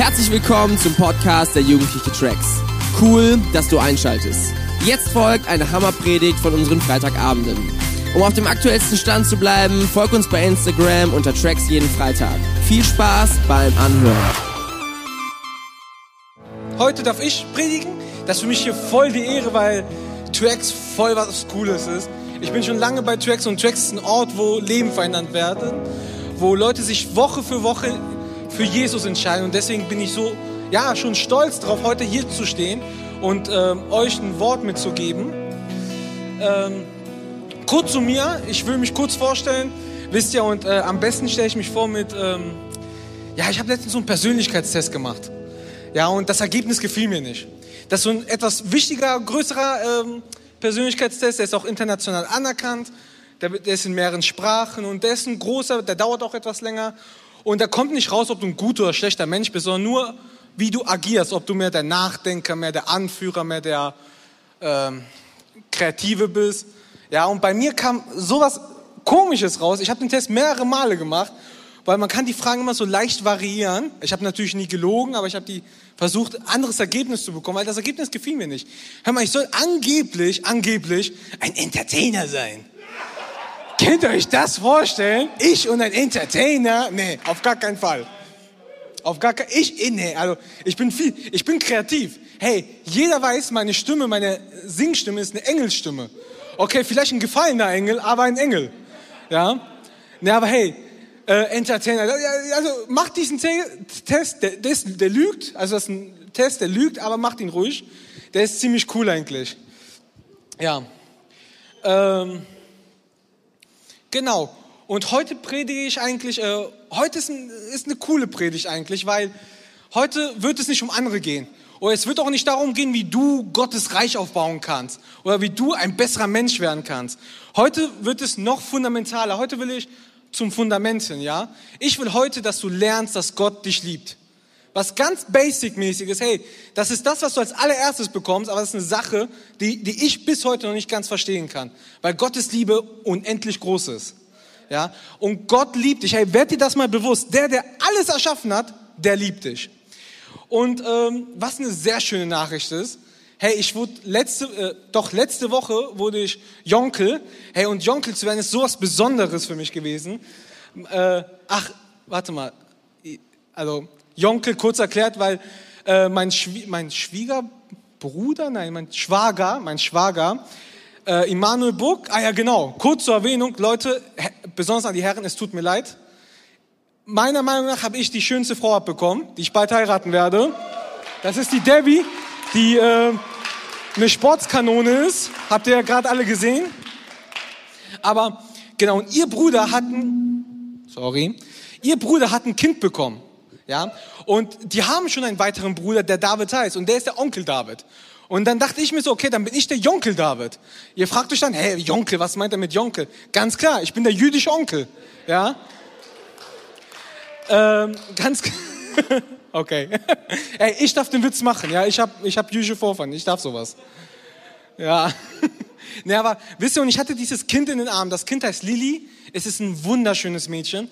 Herzlich willkommen zum Podcast der Jugendliche Tracks. Cool, dass du einschaltest. Jetzt folgt eine Hammerpredigt von unseren Freitagabenden. Um auf dem aktuellsten Stand zu bleiben, folg uns bei Instagram unter Tracks jeden Freitag. Viel Spaß beim Anhören. Heute darf ich predigen. Das ist für mich hier voll die Ehre, weil Tracks voll was Cooles ist. Ich bin schon lange bei Tracks und Tracks ist ein Ort, wo Leben verändert werden, wo Leute sich Woche für Woche für Jesus entscheiden. Und deswegen bin ich so, ja, schon stolz drauf, heute hier zu stehen und ähm, euch ein Wort mitzugeben. Ähm, kurz zu mir, ich will mich kurz vorstellen, wisst ihr, und äh, am besten stelle ich mich vor mit, ähm, ja, ich habe letztens so einen Persönlichkeitstest gemacht. Ja, und das Ergebnis gefiel mir nicht. Das ist so ein etwas wichtiger, größerer ähm, Persönlichkeitstest, der ist auch international anerkannt, der, der ist in mehreren Sprachen und der ist ein großer, der dauert auch etwas länger. Und da kommt nicht raus, ob du ein guter oder schlechter Mensch bist, sondern nur, wie du agierst. Ob du mehr der Nachdenker, mehr der Anführer, mehr der ähm, Kreative bist. Ja, und bei mir kam sowas Komisches raus. Ich habe den Test mehrere Male gemacht, weil man kann die Fragen immer so leicht variieren. Ich habe natürlich nie gelogen, aber ich habe die versucht, anderes Ergebnis zu bekommen, weil das Ergebnis gefiel mir nicht. Hör mal, ich soll angeblich, angeblich ein Entertainer sein. Könnt ihr euch das vorstellen? Ich und ein Entertainer? Nee, auf gar keinen Fall. Auf gar keinen Ich, nee, also ich bin viel, ich bin kreativ. Hey, jeder weiß, meine Stimme, meine Singstimme ist eine Engelstimme. Okay, vielleicht ein gefallener Engel, aber ein Engel. Ja? Nee, aber hey, äh, Entertainer, also macht diesen Test, der, der, ist, der lügt, also das ist ein Test, der lügt, aber macht ihn ruhig. Der ist ziemlich cool eigentlich. Ja. Ähm, Genau. Und heute predige ich eigentlich, äh, heute ist, ein, ist eine coole Predigt eigentlich, weil heute wird es nicht um andere gehen. Oder es wird auch nicht darum gehen, wie du Gottes Reich aufbauen kannst oder wie du ein besserer Mensch werden kannst. Heute wird es noch fundamentaler. Heute will ich zum Fundament hin, ja? Ich will heute, dass du lernst, dass Gott dich liebt. Was ganz basic-mäßiges, hey, das ist das, was du als allererstes bekommst, aber das ist eine Sache, die, die ich bis heute noch nicht ganz verstehen kann. Weil Gottes Liebe unendlich groß ist. Ja? Und Gott liebt dich. Hey, werd dir das mal bewusst. Der, der alles erschaffen hat, der liebt dich. Und ähm, was eine sehr schöne Nachricht ist, hey, ich wurde letzte, äh, doch letzte Woche wurde ich Jonkel. Hey, und Jonkel zu werden ist sowas Besonderes für mich gewesen. Äh, ach, warte mal. Also, Jonkel kurz erklärt, weil äh, mein, Schwie mein Schwiegerbruder, nein, mein Schwager, mein Schwager, äh, Immanuel Burg, ah ja genau, kurz zur Erwähnung, Leute, besonders an die Herren, es tut mir leid. Meiner Meinung nach habe ich die schönste Frau abbekommen, die ich bald heiraten werde. Das ist die Debbie, die äh, eine Sportskanone ist. Habt ihr ja gerade alle gesehen. Aber genau, und ihr Bruder hat ein, sorry, ihr Bruder hat ein Kind bekommen. Ja? Und die haben schon einen weiteren Bruder, der David heißt. Und der ist der Onkel David. Und dann dachte ich mir so, okay, dann bin ich der Jonkel David. Ihr fragt euch dann, hey, Jonkel, was meint er mit Jonkel? Ganz klar, ich bin der jüdische Onkel. Ja? Ähm, ganz Okay. Ey, ich darf den Witz machen, ja. Ich habe ich hab jüdische Vorfahren, ich darf sowas. Ja. Ne, aber wisst ihr, und ich hatte dieses Kind in den Armen. Das Kind heißt Lili. Es ist ein wunderschönes Mädchen.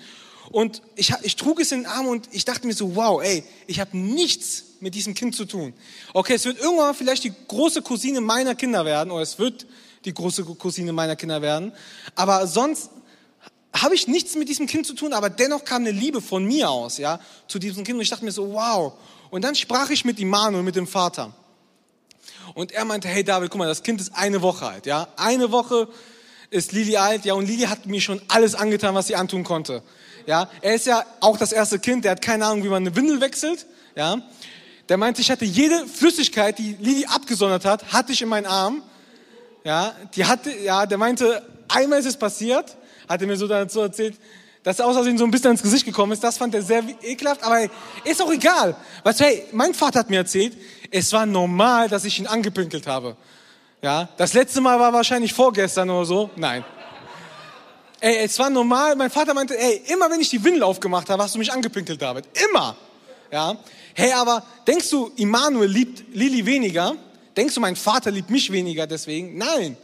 Und ich, ich trug es in den Arm und ich dachte mir so, wow, ey, ich habe nichts mit diesem Kind zu tun. Okay, es wird irgendwann vielleicht die große Cousine meiner Kinder werden, oder es wird die große Cousine meiner Kinder werden. Aber sonst habe ich nichts mit diesem Kind zu tun, aber dennoch kam eine Liebe von mir aus, ja, zu diesem Kind. Und ich dachte mir so, wow. Und dann sprach ich mit Immanuel, mit dem Vater. Und er meinte, hey David, guck mal, das Kind ist eine Woche alt, ja. Eine Woche ist Lili alt, ja, und Lili hat mir schon alles angetan, was sie antun konnte. Ja, er ist ja auch das erste Kind, der hat keine Ahnung, wie man eine Windel wechselt. Ja, der meinte, ich hatte jede Flüssigkeit, die Lili abgesondert hat, hatte ich in meinen Arm. Ja, die hatte, ja, der meinte, einmal ist es passiert, hat er mir so dazu erzählt, dass er aus so ein bisschen ins Gesicht gekommen ist. Das fand er sehr ekelhaft, aber ist auch egal. Weißt du, hey, mein Vater hat mir erzählt, es war normal, dass ich ihn angepinkelt habe. Ja, das letzte Mal war wahrscheinlich vorgestern oder so. Nein. Ey, es war normal. Mein Vater meinte, ey, immer wenn ich die Windel aufgemacht habe, hast du mich angepinkelt, David. Immer. Ja. Hey, aber denkst du, Immanuel liebt Lili weniger? Denkst du, mein Vater liebt mich weniger deswegen? Nein.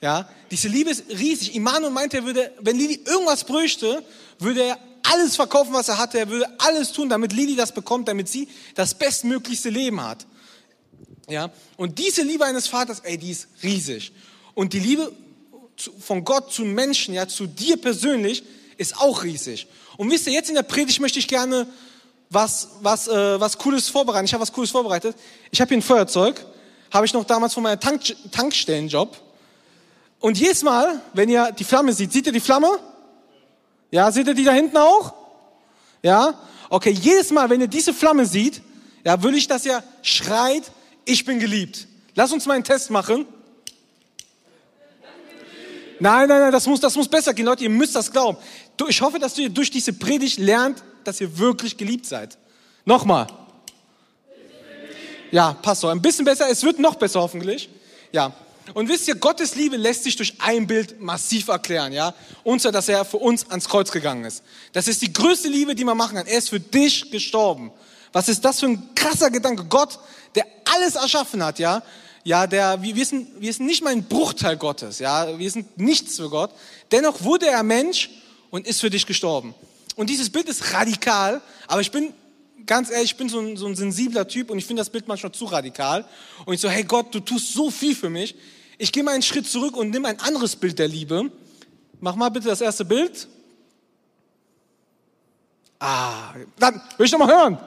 Ja. Diese Liebe ist riesig. Immanuel meinte, er würde, wenn Lili irgendwas bräuchte, würde er alles verkaufen, was er hatte. Er würde alles tun, damit Lili das bekommt, damit sie das bestmöglichste Leben hat. Ja, und diese Liebe eines Vaters, ey, die ist riesig. Und die Liebe von Gott zu Menschen, ja, zu dir persönlich, ist auch riesig. Und wisst ihr, jetzt in der Predigt möchte ich gerne was, was, äh, was Cooles vorbereiten. Ich habe was Cooles vorbereitet. Ich habe hier ein Feuerzeug, habe ich noch damals von meinem Tank, Tankstellenjob. Und jedes Mal, wenn ihr die Flamme seht, seht ihr die Flamme? Ja, seht ihr die da hinten auch? Ja? Okay, jedes Mal, wenn ihr diese Flamme seht, ja, will ich, dass ihr schreit, ich bin geliebt. Lass uns mal einen Test machen. Nein, nein, nein, das muss, das muss besser gehen. Leute, ihr müsst das glauben. Ich hoffe, dass ihr durch diese Predigt lernt, dass ihr wirklich geliebt seid. Nochmal. Ja, passt so. Ein bisschen besser. Es wird noch besser, hoffentlich. Ja. Und wisst ihr, Gottes Liebe lässt sich durch ein Bild massiv erklären, ja. Und zwar, dass er für uns ans Kreuz gegangen ist. Das ist die größte Liebe, die man machen kann. Er ist für dich gestorben. Was ist das für ein krasser Gedanke? Gott, der alles erschaffen hat, ja ja, der, wir, sind, wir sind nicht mal ein Bruchteil Gottes, ja, wir sind nichts für Gott. Dennoch wurde er Mensch und ist für dich gestorben. Und dieses Bild ist radikal, aber ich bin ganz ehrlich, ich bin so ein, so ein sensibler Typ und ich finde das Bild manchmal zu radikal. Und ich so, hey Gott, du tust so viel für mich. Ich gehe mal einen Schritt zurück und nimm ein anderes Bild der Liebe. Mach mal bitte das erste Bild. Ah, dann will ich noch mal hören.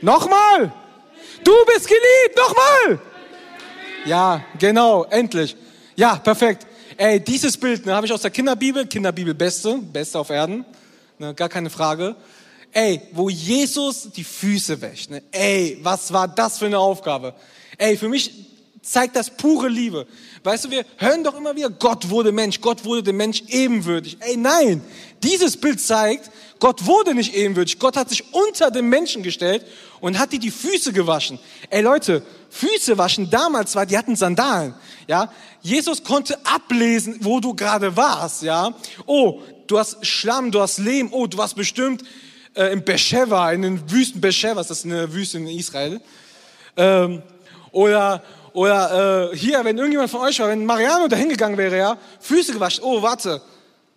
Nochmal. Du bist geliebt, nochmal. Ja, genau, endlich. Ja, perfekt. Ey, dieses Bild ne, habe ich aus der Kinderbibel, Kinderbibel beste, beste auf Erden, ne, gar keine Frage. Ey, wo Jesus die Füße wäscht. Ne? Ey, was war das für eine Aufgabe? Ey, für mich zeigt das pure Liebe. Weißt du, wir hören doch immer wieder, Gott wurde Mensch, Gott wurde dem Mensch ebenwürdig. Ey, nein, dieses Bild zeigt, Gott wurde nicht ebenwürdig. Gott hat sich unter den Menschen gestellt und hat dir die Füße gewaschen. Ey Leute, Füße waschen damals war, die hatten Sandalen. Ja, Jesus konnte ablesen, wo du gerade warst. Ja, oh, du hast Schlamm, du hast Lehm. Oh, du warst bestimmt äh, in Beersheba, in den Wüsten Beersheba, das ist eine Wüste in Israel. Ähm, oder oder äh, hier, wenn irgendjemand von euch war, wenn Mariano da hingegangen wäre, ja, Füße gewaschen. Oh, warte.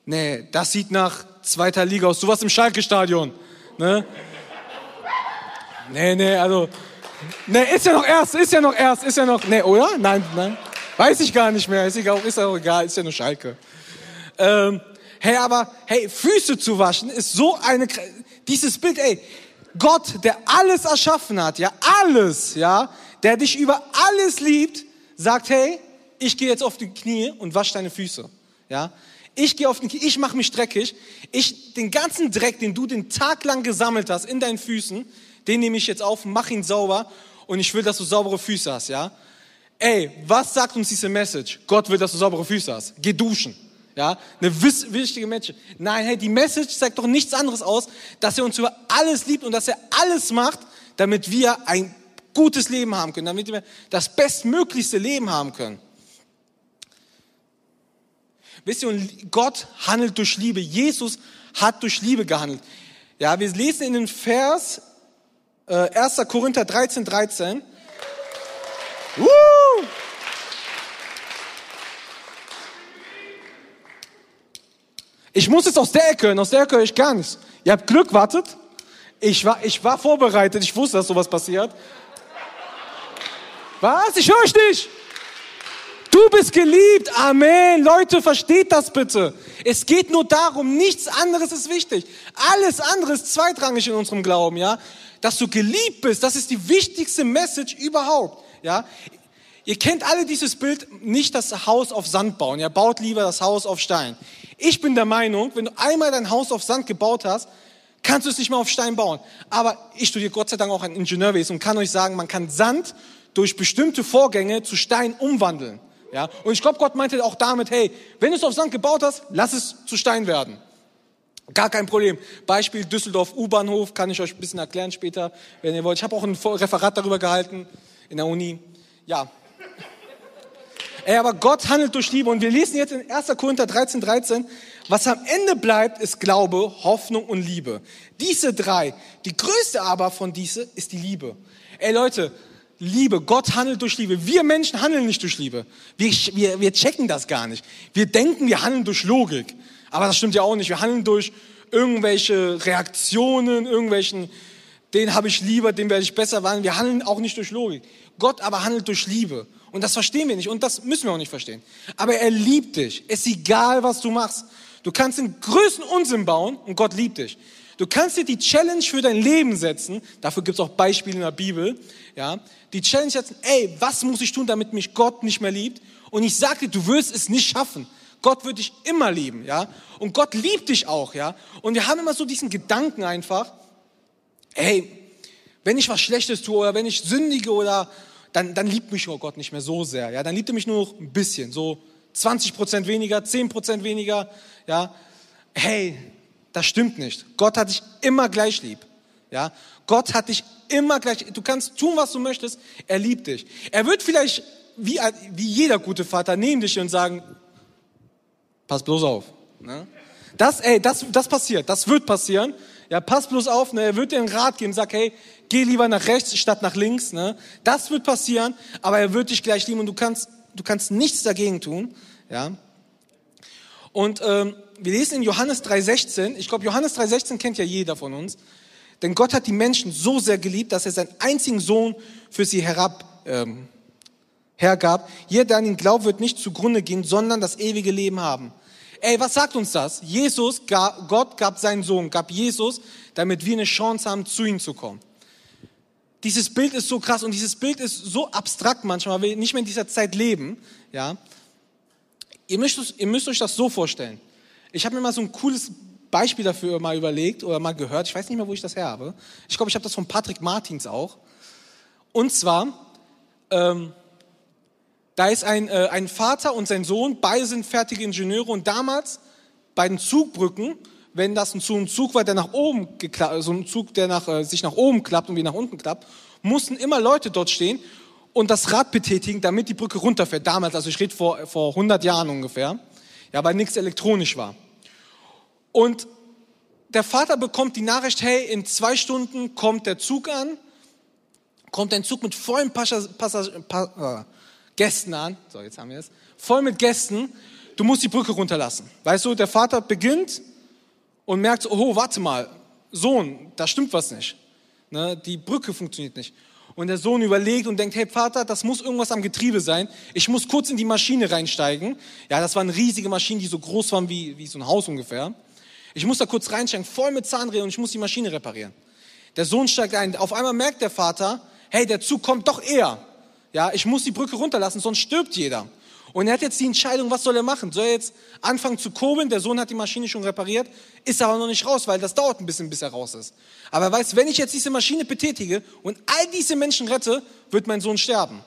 Nee, das sieht nach zweiter Liga aus. Du warst im Schalke-Stadion. Ne? Nee, nee, also. Nee, ist ja noch erst, ist ja noch erst, ist ja noch. Nee, oder? Nein, nein. Weiß ich gar nicht mehr. Ist, egal, ist ja auch egal, ist ja nur Schalke. Ähm, hey, aber, hey, Füße zu waschen ist so eine. Dieses Bild, ey, Gott, der alles erschaffen hat, ja, alles, ja, der dich über alles liebt, sagt, hey, ich gehe jetzt auf die Knie und wasche deine Füße. Ja? Ich gehe auf die Knie, ich mache mich dreckig. Ich, den ganzen Dreck, den du den Tag lang gesammelt hast in deinen Füßen, den nehme ich jetzt auf, mach ihn sauber und ich will, dass du saubere Füße hast, ja? Ey, was sagt uns diese Message? Gott will, dass du saubere Füße hast. Geh duschen. Ja, eine wichtige Message. Nein, hey, die Message sagt doch nichts anderes aus, dass er uns über alles liebt und dass er alles macht, damit wir ein gutes Leben haben können, damit wir das bestmöglichste Leben haben können. Wisst ihr, und Gott handelt durch Liebe. Jesus hat durch Liebe gehandelt. Ja, wir lesen in den Vers äh, 1. Korinther 13, 13. Uh! Ich muss jetzt aus der Ecke hören, aus der Ecke höre ich gar nichts. Ihr habt Glück, wartet. Ich war, ich war vorbereitet, ich wusste, dass sowas passiert. Was? Ich höre euch nicht. Du bist geliebt. Amen. Leute, versteht das bitte. Es geht nur darum, nichts anderes ist wichtig. Alles andere ist zweitrangig in unserem Glauben, ja. Dass du geliebt bist, das ist die wichtigste Message überhaupt, ja. Ihr kennt alle dieses Bild, nicht das Haus auf Sand bauen. Ihr baut lieber das Haus auf Stein. Ich bin der Meinung, wenn du einmal dein Haus auf Sand gebaut hast, kannst du es nicht mehr auf Stein bauen. Aber ich studiere Gott sei Dank auch ein Ingenieurwesen und kann euch sagen, man kann Sand durch bestimmte Vorgänge zu Stein umwandeln. Ja? Und ich glaube, Gott meinte auch damit, hey, wenn du es auf Sand gebaut hast, lass es zu Stein werden. Gar kein Problem. Beispiel Düsseldorf U-Bahnhof, kann ich euch ein bisschen erklären später, wenn ihr wollt. Ich habe auch ein Referat darüber gehalten in der Uni. Ja. Ey, aber Gott handelt durch Liebe. Und wir lesen jetzt in 1. Korinther 13, 13, was am Ende bleibt, ist Glaube, Hoffnung und Liebe. Diese drei. Die größte aber von diese ist die Liebe. Ey Leute, Liebe. Gott handelt durch Liebe. Wir Menschen handeln nicht durch Liebe. Wir, wir, wir checken das gar nicht. Wir denken, wir handeln durch Logik. Aber das stimmt ja auch nicht. Wir handeln durch irgendwelche Reaktionen, irgendwelchen, den habe ich lieber, den werde ich besser wandeln. Wir handeln auch nicht durch Logik. Gott aber handelt durch Liebe. Und das verstehen wir nicht und das müssen wir auch nicht verstehen. Aber er liebt dich. Es ist egal, was du machst. Du kannst den größten Unsinn bauen und Gott liebt dich. Du kannst dir die Challenge für dein Leben setzen. Dafür gibt es auch Beispiele in der Bibel. Ja, die Challenge setzen. Ey, was muss ich tun, damit mich Gott nicht mehr liebt? Und ich sage dir, du wirst es nicht schaffen. Gott wird dich immer lieben, ja. Und Gott liebt dich auch, ja. Und wir haben immer so diesen Gedanken einfach. Ey, wenn ich was Schlechtes tue oder wenn ich sündige oder dann, dann liebt mich Gott nicht mehr so sehr. Ja, dann liebt er mich nur noch ein bisschen, so 20 Prozent weniger, 10 Prozent weniger. Ja, hey, das stimmt nicht. Gott hat dich immer gleich lieb. Ja, Gott hat dich immer gleich. Du kannst tun, was du möchtest. Er liebt dich. Er wird vielleicht wie, wie jeder gute Vater neben dich und sagen, pass bloß auf. Ne? Das, ey, das, das passiert. Das wird passieren. Ja, pass bloß auf. Ne? Er wird dir einen Rat geben. Sag, hey, geh lieber nach rechts statt nach links. Ne? Das wird passieren, aber er wird dich gleich lieben und du kannst, du kannst nichts dagegen tun. Ja? Und ähm, wir lesen in Johannes 3,16, ich glaube, Johannes 3,16 kennt ja jeder von uns, denn Gott hat die Menschen so sehr geliebt, dass er seinen einzigen Sohn für sie herab, ähm, hergab. Jeder, der an ihn glaubt, wird nicht zugrunde gehen, sondern das ewige Leben haben. Ey, was sagt uns das? Jesus, Gott gab seinen Sohn, gab Jesus, damit wir eine Chance haben, zu ihm zu kommen. Dieses Bild ist so krass und dieses Bild ist so abstrakt manchmal, weil wir nicht mehr in dieser Zeit leben. Ja, ihr müsst, ihr müsst euch das so vorstellen. Ich habe mir mal so ein cooles Beispiel dafür mal überlegt oder mal gehört. Ich weiß nicht mehr, wo ich das her habe. Ich glaube, ich habe das von Patrick Martins auch. Und zwar, ähm, da ist ein, äh, ein Vater und sein Sohn, beide sind fertige Ingenieure und damals bei den Zugbrücken wenn das ein Zug war, der nach oben geklappt, so ein Zug, der nach, äh, sich nach oben klappt und wie nach unten klappt, mussten immer Leute dort stehen und das Rad betätigen, damit die Brücke runterfährt. Damals, also ich rede vor, vor 100 Jahren ungefähr, ja, weil nichts elektronisch war. Und der Vater bekommt die Nachricht, hey, in zwei Stunden kommt der Zug an, kommt ein Zug mit vollen Passag Passag pa äh, Gästen an, so jetzt haben wir es, voll mit Gästen, du musst die Brücke runterlassen. Weißt du, der Vater beginnt, und merkt, oh, warte mal, Sohn, da stimmt was nicht. Ne, die Brücke funktioniert nicht. Und der Sohn überlegt und denkt, hey Vater, das muss irgendwas am Getriebe sein. Ich muss kurz in die Maschine reinsteigen. Ja, das waren riesige Maschinen, die so groß waren wie, wie so ein Haus ungefähr. Ich muss da kurz reinsteigen, voll mit Zahnrädern und ich muss die Maschine reparieren. Der Sohn steigt ein. Auf einmal merkt der Vater, hey, der Zug kommt doch eher. Ja, ich muss die Brücke runterlassen, sonst stirbt jeder. Und er hat jetzt die Entscheidung, was soll er machen? Soll er jetzt anfangen zu kurbeln? Der Sohn hat die Maschine schon repariert, ist aber noch nicht raus, weil das dauert ein bisschen, bis er raus ist. Aber er weiß, wenn ich jetzt diese Maschine betätige und all diese Menschen rette, wird mein Sohn sterben.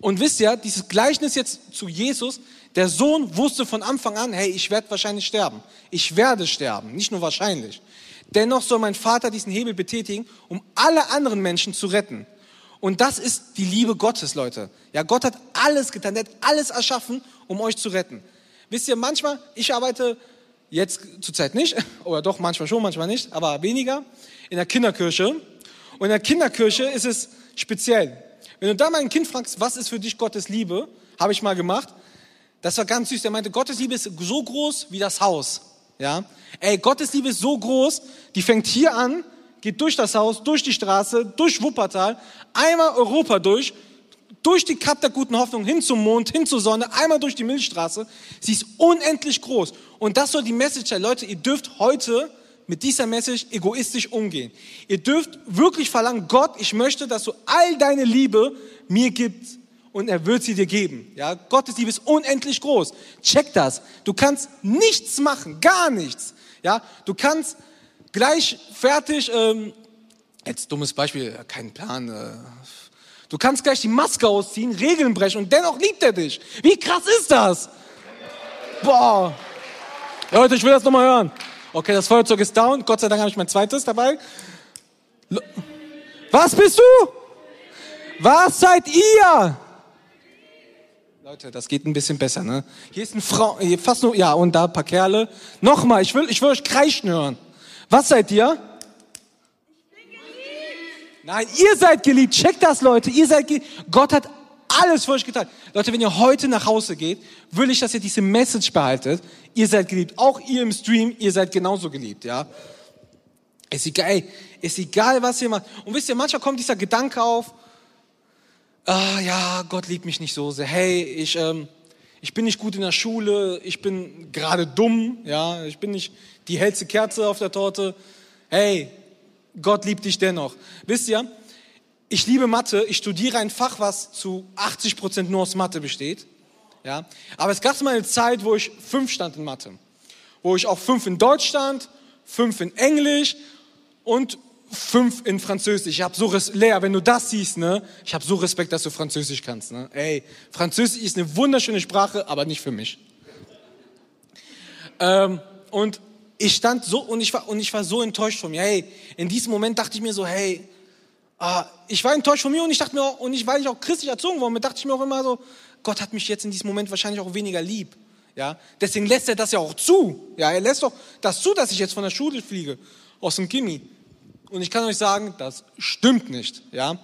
Und wisst ihr, dieses Gleichnis jetzt zu Jesus, der Sohn wusste von Anfang an, hey, ich werde wahrscheinlich sterben. Ich werde sterben, nicht nur wahrscheinlich. Dennoch soll mein Vater diesen Hebel betätigen, um alle anderen Menschen zu retten. Und das ist die Liebe Gottes, Leute. Ja, Gott hat alles getan, er hat alles erschaffen, um euch zu retten. Wisst ihr, manchmal, ich arbeite jetzt zurzeit nicht, oder doch manchmal schon, manchmal nicht, aber weniger, in der Kinderkirche. Und in der Kinderkirche ist es speziell. Wenn du da mal ein Kind fragst, was ist für dich Gottes Liebe, habe ich mal gemacht. Das war ganz süß. Der meinte, Gottes Liebe ist so groß wie das Haus. Ja, ey, Gottes Liebe ist so groß, die fängt hier an geht durch das Haus, durch die Straße, durch Wuppertal, einmal Europa durch, durch die Kap der guten Hoffnung hin zum Mond, hin zur Sonne, einmal durch die Milchstraße. Sie ist unendlich groß. Und das soll die Message sein. Leute, ihr dürft heute mit dieser Message egoistisch umgehen. Ihr dürft wirklich verlangen, Gott, ich möchte, dass du all deine Liebe mir gibst und er wird sie dir geben. Ja, Gottes Liebe ist unendlich groß. Check das. Du kannst nichts machen, gar nichts. Ja, du kannst gleich fertig, ähm, jetzt dummes Beispiel, kein Plan, äh, du kannst gleich die Maske ausziehen, Regeln brechen und dennoch liebt er dich. Wie krass ist das? Boah. Leute, ich will das nochmal hören. Okay, das Feuerzeug ist down. Gott sei Dank habe ich mein zweites dabei. Was bist du? Was seid ihr? Leute, das geht ein bisschen besser, ne? Hier ist ein Frau, hier fast nur, ja, und da ein paar Kerle. Nochmal, ich will, ich will euch kreischen hören. Was seid ihr? Nein, ihr seid geliebt. Checkt das, Leute. Ihr seid geliebt. Gott hat alles für euch getan. Leute, wenn ihr heute nach Hause geht, will ich, dass ihr diese Message behaltet. Ihr seid geliebt. Auch ihr im Stream, ihr seid genauso geliebt, ja. Ist egal, ist egal, was ihr macht. Und wisst ihr, manchmal kommt dieser Gedanke auf, ah, ja, Gott liebt mich nicht so sehr. Hey, ich, ähm, ich bin nicht gut in der Schule, ich bin gerade dumm, ja, ich bin nicht die hellste Kerze auf der Torte. Hey, Gott liebt dich dennoch. Wisst ihr, ich liebe Mathe, ich studiere ein Fach, was zu 80 Prozent nur aus Mathe besteht. Ja, aber es gab mal eine Zeit, wo ich fünf stand in Mathe, wo ich auch fünf in Deutsch stand, fünf in Englisch und fünf in Französisch. Ich habe so Res Lea, wenn du das siehst, ne, ich habe so Respekt, dass du Französisch kannst. Ne? Ey, Französisch ist eine wunderschöne Sprache, aber nicht für mich. Ähm, und ich stand so und ich war und ich war so enttäuscht von mir. Hey, in diesem Moment dachte ich mir so, hey, ah, ich war enttäuscht von mir und ich dachte mir auch, und ich weil ich auch christlich erzogen worden bin, dachte ich mir auch immer so, Gott hat mich jetzt in diesem Moment wahrscheinlich auch weniger lieb. Ja, deswegen lässt er das ja auch zu. Ja, er lässt doch das zu, dass ich jetzt von der Schule fliege aus dem Gimmi. Und ich kann euch sagen, das stimmt nicht. Ja?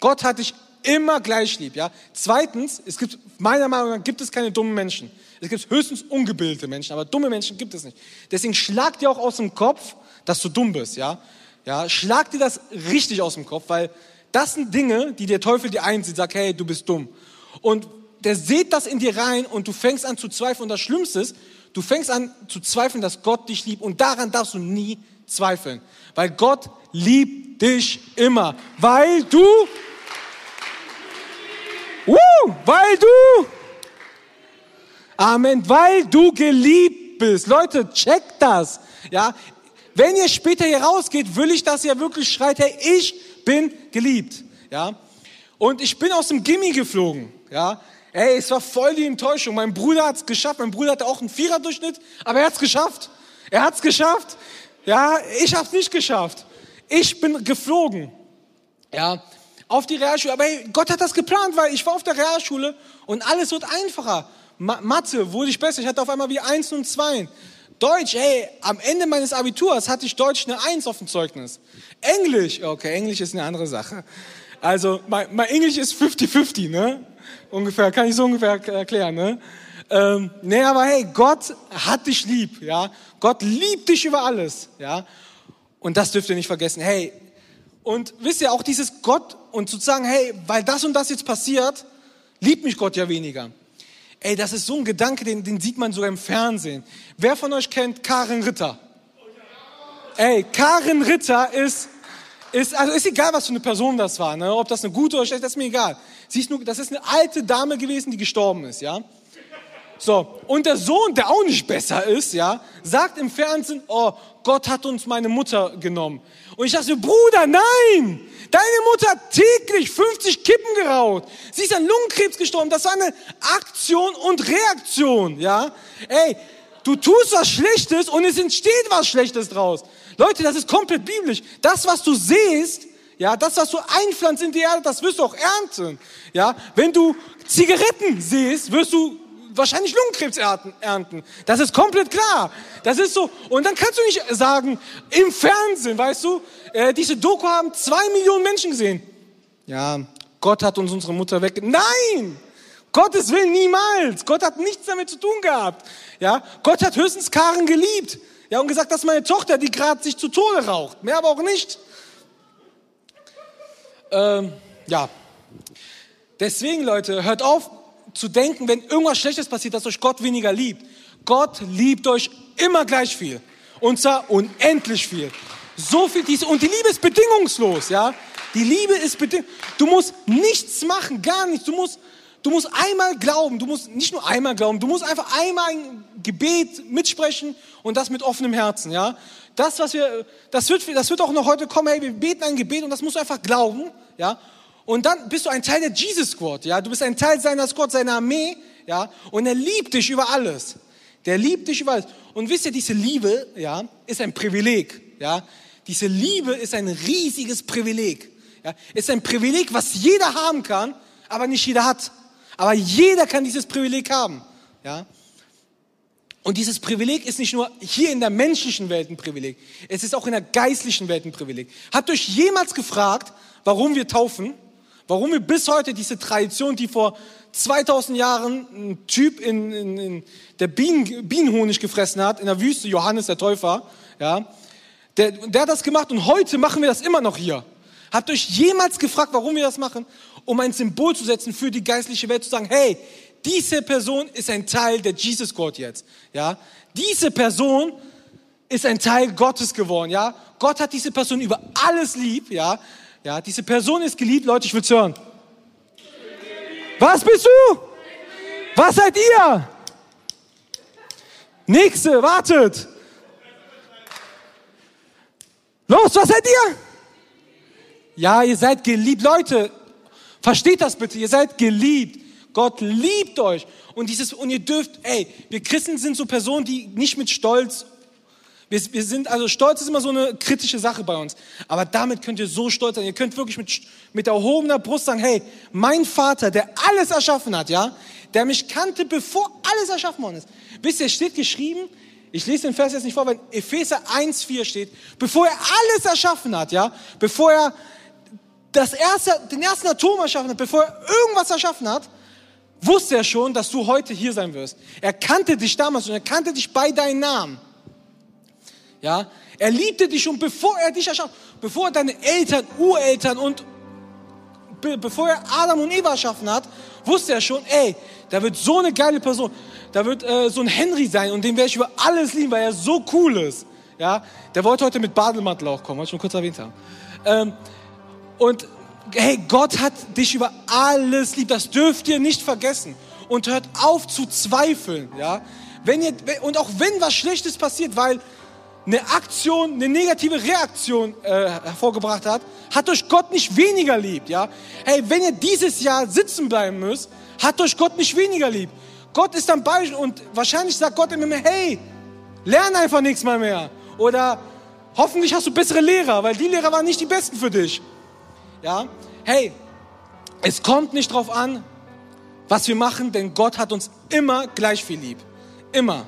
Gott hat dich immer gleich lieb. Ja? Zweitens, es gibt, meiner Meinung nach gibt es keine dummen Menschen. Es gibt höchstens ungebildete Menschen, aber dumme Menschen gibt es nicht. Deswegen schlag dir auch aus dem Kopf, dass du dumm bist. Ja? Ja, schlag dir das richtig aus dem Kopf, weil das sind Dinge, die der Teufel dir einsieht, sagt, hey, du bist dumm. Und der sieht das in dir rein und du fängst an zu zweifeln. Und das Schlimmste ist, du fängst an zu zweifeln, dass Gott dich liebt. Und daran darfst du nie zweifeln. Weil Gott liebt dich immer. Weil du, uh, weil du, Amen, weil du geliebt bist. Leute, check das. Ja, wenn ihr später hier rausgeht, will ich, dass ihr wirklich schreit, hey, ich bin geliebt. Ja, und ich bin aus dem Gimmi geflogen. Ja, ey, es war voll die Enttäuschung. Mein Bruder hat es geschafft. Mein Bruder hatte auch einen Viererdurchschnitt, aber er hat es geschafft. Er hat es geschafft. Ja, ich habe es nicht geschafft. Ich bin geflogen. Ja, auf die Realschule. Aber hey, Gott hat das geplant, weil ich war auf der Realschule und alles wird einfacher. Ma Mathe wurde ich besser. Ich hatte auf einmal wie Eins und Zwei. Deutsch, hey, am Ende meines Abiturs hatte ich Deutsch eine Eins auf dem Zeugnis. Englisch, okay, Englisch ist eine andere Sache. Also, mein, mein Englisch ist 50-50, ne? Ungefähr, kann ich so ungefähr erklären, ne? Ähm, nee, aber hey, Gott hat dich lieb, ja. Gott liebt dich über alles, ja. Und das dürft ihr nicht vergessen. Hey, und wisst ihr auch dieses Gott und zu sagen, hey, weil das und das jetzt passiert, liebt mich Gott ja weniger. Ey, das ist so ein Gedanke, den, den sieht man sogar im Fernsehen. Wer von euch kennt Karin Ritter? Ey, Karin Ritter ist, ist, also ist egal, was für eine Person das war, ne? ob das eine gute oder schlechte, das ist mir egal. Sie ist nur, das ist eine alte Dame gewesen, die gestorben ist, ja. So, und der Sohn, der auch nicht besser ist, ja, sagt im Fernsehen, oh, Gott hat uns meine Mutter genommen. Und ich dachte, Bruder, nein! Deine Mutter hat täglich 50 Kippen geraucht. Sie ist an Lungenkrebs gestorben. Das war eine Aktion und Reaktion, ja? Ey, du tust was Schlechtes und es entsteht was Schlechtes draus. Leute, das ist komplett biblisch. Das, was du siehst, ja, das, was du einpflanzt in die Erde, das wirst du auch ernten. Ja, wenn du Zigaretten siehst, wirst du wahrscheinlich Lungenkrebs ernten. Das ist komplett klar. Das ist so. Und dann kannst du nicht sagen, im Fernsehen, weißt du, äh, diese Doku haben zwei Millionen Menschen gesehen. Ja, Gott hat uns unsere Mutter weg. Nein! Gottes Willen niemals. Gott hat nichts damit zu tun gehabt. Ja, Gott hat höchstens Karen geliebt. Ja, und gesagt, das ist meine Tochter, die gerade sich zu Tode raucht. Mehr aber auch nicht. Ähm, ja. Deswegen, Leute, hört auf, zu denken, wenn irgendwas Schlechtes passiert, dass euch Gott weniger liebt. Gott liebt euch immer gleich viel. Und zwar unendlich viel. So viel, diese, und die Liebe ist bedingungslos, ja. Die Liebe ist bedingungslos. Du musst nichts machen, gar nichts. Du musst, du musst einmal glauben. Du musst nicht nur einmal glauben. Du musst einfach einmal ein Gebet mitsprechen und das mit offenem Herzen, ja. Das, was wir, das wird, das wird auch noch heute kommen. Hey, wir beten ein Gebet und das musst du einfach glauben, ja. Und dann bist du ein Teil der Jesus Squad, ja. Du bist ein Teil seiner Squad, seiner Armee, ja. Und er liebt dich über alles. Der liebt dich über alles. Und wisst ihr, diese Liebe, ja, ist ein Privileg, ja. Diese Liebe ist ein riesiges Privileg, ja. Ist ein Privileg, was jeder haben kann, aber nicht jeder hat. Aber jeder kann dieses Privileg haben, ja. Und dieses Privileg ist nicht nur hier in der menschlichen Welt ein Privileg, es ist auch in der geistlichen Welt ein Privileg. Habt euch jemals gefragt, warum wir taufen? Warum wir bis heute diese Tradition, die vor 2000 Jahren ein Typ in, in, in der Bienen, Bienenhonig gefressen hat, in der Wüste, Johannes der Täufer, ja, der, der hat das gemacht und heute machen wir das immer noch hier. Habt ihr euch jemals gefragt, warum wir das machen? Um ein Symbol zu setzen für die geistliche Welt, zu sagen, hey, diese Person ist ein Teil der Jesus God jetzt, ja. Diese Person ist ein Teil Gottes geworden, ja. Gott hat diese Person über alles lieb, ja. Ja, diese Person ist geliebt, Leute, ich will's hören. Was bist du? Was seid ihr? Nächste, wartet. Los, was seid ihr? Ja, ihr seid geliebt. Leute, versteht das bitte. Ihr seid geliebt. Gott liebt euch. Und dieses, und ihr dürft, ey, wir Christen sind so Personen, die nicht mit Stolz wir, wir sind, also Stolz ist immer so eine kritische Sache bei uns. Aber damit könnt ihr so stolz sein. Ihr könnt wirklich mit, mit erhobener Brust sagen, hey, mein Vater, der alles erschaffen hat, ja, der mich kannte, bevor alles erschaffen worden ist. Wisst ihr, steht geschrieben, ich lese den Vers jetzt nicht vor, weil Epheser 1,4 steht, bevor er alles erschaffen hat, ja, bevor er das erste, den ersten Atom erschaffen hat, bevor er irgendwas erschaffen hat, wusste er schon, dass du heute hier sein wirst. Er kannte dich damals und er kannte dich bei deinem Namen. Ja, er liebte dich schon bevor er dich erschaffen, bevor er deine Eltern, Ureltern und be bevor er Adam und Eva erschaffen hat, wusste er schon, ey, da wird so eine geile Person, da wird äh, so ein Henry sein und den werde ich über alles lieben, weil er so cool ist. Ja, der wollte heute mit Badelmantel auch kommen, wollte ich schon kurz erwähnt haben. Ähm, und hey, Gott hat dich über alles lieb, das dürft ihr nicht vergessen. Und hört auf zu zweifeln, ja. Wenn ihr, und auch wenn was Schlechtes passiert, weil eine Aktion, eine negative Reaktion äh, hervorgebracht hat, hat euch Gott nicht weniger lieb, ja? Hey, wenn ihr dieses Jahr sitzen bleiben müsst, hat euch Gott nicht weniger lieb. Gott ist dann bei euch und wahrscheinlich sagt Gott immer mehr, hey, lern einfach nichts mal mehr. Oder hoffentlich hast du bessere Lehrer, weil die Lehrer waren nicht die besten für dich. Ja? Hey, es kommt nicht drauf an, was wir machen, denn Gott hat uns immer gleich viel lieb. Immer.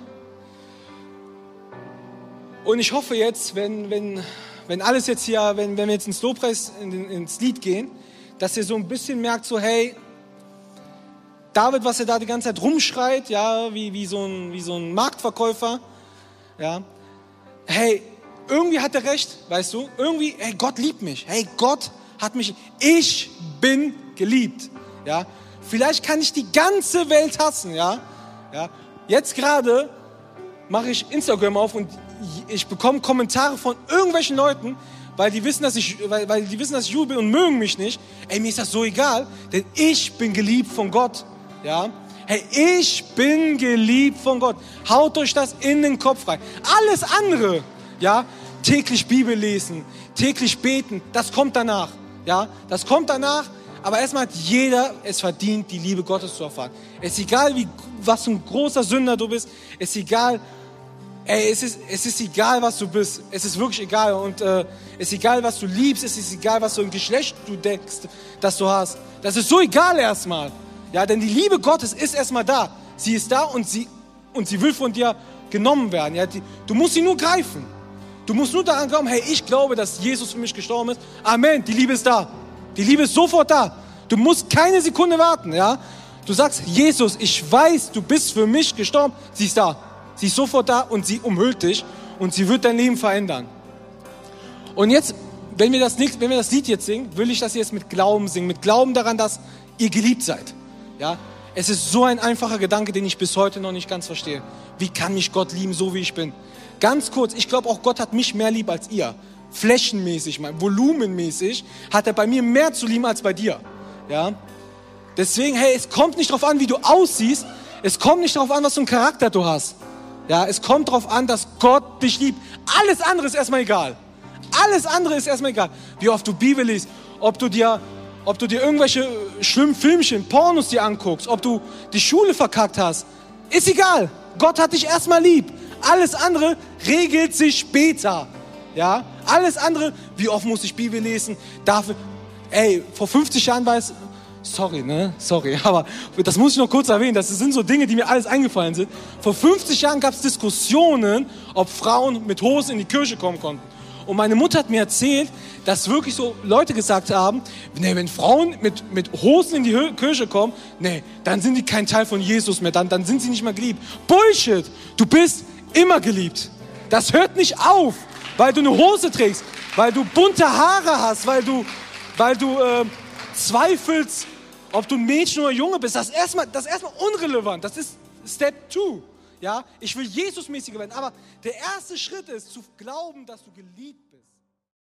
Und ich hoffe jetzt, wenn, wenn, wenn alles jetzt hier, wenn, wenn wir jetzt ins Lobpreis, in, ins Lied gehen, dass ihr so ein bisschen merkt, so hey, David, was er da die ganze Zeit rumschreit, ja, wie, wie, so, ein, wie so ein Marktverkäufer, ja, hey, irgendwie hat er recht, weißt du, irgendwie, hey, Gott liebt mich, hey, Gott hat mich, ich bin geliebt, ja, vielleicht kann ich die ganze Welt hassen, ja, ja, jetzt gerade mache ich Instagram auf und ich bekomme Kommentare von irgendwelchen Leuten, weil die wissen, dass ich, weil, weil die wissen, dass ich Jude bin und mögen mich nicht. Ey, mir ist das so egal, denn ich bin geliebt von Gott. Ja? Hey, ich bin geliebt von Gott. Haut euch das in den Kopf rein. Alles andere, ja, täglich Bibel lesen, täglich beten, das kommt danach. Ja, das kommt danach. Aber erstmal hat jeder es verdient, die Liebe Gottes zu erfahren. Es ist egal, wie, was für ein großer Sünder du bist. Es ist egal, Ey, es ist, es ist egal, was du bist. Es ist wirklich egal. Und äh, es ist egal, was du liebst. Es ist egal, was für ein Geschlecht du denkst, dass du hast. Das ist so egal erstmal. Ja, denn die Liebe Gottes ist erstmal da. Sie ist da und sie, und sie will von dir genommen werden. Ja, die, du musst sie nur greifen. Du musst nur daran glauben, hey, ich glaube, dass Jesus für mich gestorben ist. Amen. Die Liebe ist da. Die Liebe ist sofort da. Du musst keine Sekunde warten. Ja, du sagst, Jesus, ich weiß, du bist für mich gestorben. Sie ist da. Sie ist sofort da und sie umhüllt dich und sie wird dein Leben verändern. Und jetzt, wenn wir das, wenn wir das Lied jetzt singen, will ich, dass ihr es mit Glauben singen, mit Glauben daran, dass ihr geliebt seid. Ja, es ist so ein einfacher Gedanke, den ich bis heute noch nicht ganz verstehe. Wie kann mich Gott lieben, so wie ich bin? Ganz kurz, ich glaube auch Gott hat mich mehr lieb als ihr. Flächenmäßig, volumenmäßig hat er bei mir mehr zu lieben als bei dir. Ja? Deswegen, hey, es kommt nicht darauf an, wie du aussiehst. Es kommt nicht darauf an, was für einen Charakter du hast. Ja, es kommt darauf an, dass Gott dich liebt. Alles andere ist erstmal egal. Alles andere ist erstmal egal. Wie oft du Bibel liest, ob du dir, ob du dir irgendwelche schlimmen Filmchen, Pornos dir anguckst, ob du die Schule verkackt hast, ist egal. Gott hat dich erstmal lieb. Alles andere regelt sich später. Ja, alles andere, wie oft muss ich Bibel lesen? Dafür, ey, vor 50 Jahren war es Sorry, ne? Sorry, aber das muss ich noch kurz erwähnen. Das sind so Dinge, die mir alles eingefallen sind. Vor 50 Jahren gab es Diskussionen, ob Frauen mit Hosen in die Kirche kommen konnten. Und meine Mutter hat mir erzählt, dass wirklich so Leute gesagt haben, nee, wenn Frauen mit, mit Hosen in die Kirche kommen, nee, dann sind die kein Teil von Jesus mehr, dann, dann sind sie nicht mehr geliebt. Bullshit! Du bist immer geliebt. Das hört nicht auf, weil du eine Hose trägst, weil du bunte Haare hast, weil du, weil du äh, zweifelst, ob du ein Mädchen oder Junge bist. Das ist erstmal, das ist erstmal unrelevant. Das ist Step 2. Ja, ich will Jesus-mäßiger werden. Aber der erste Schritt ist zu glauben, dass du geliebt bist.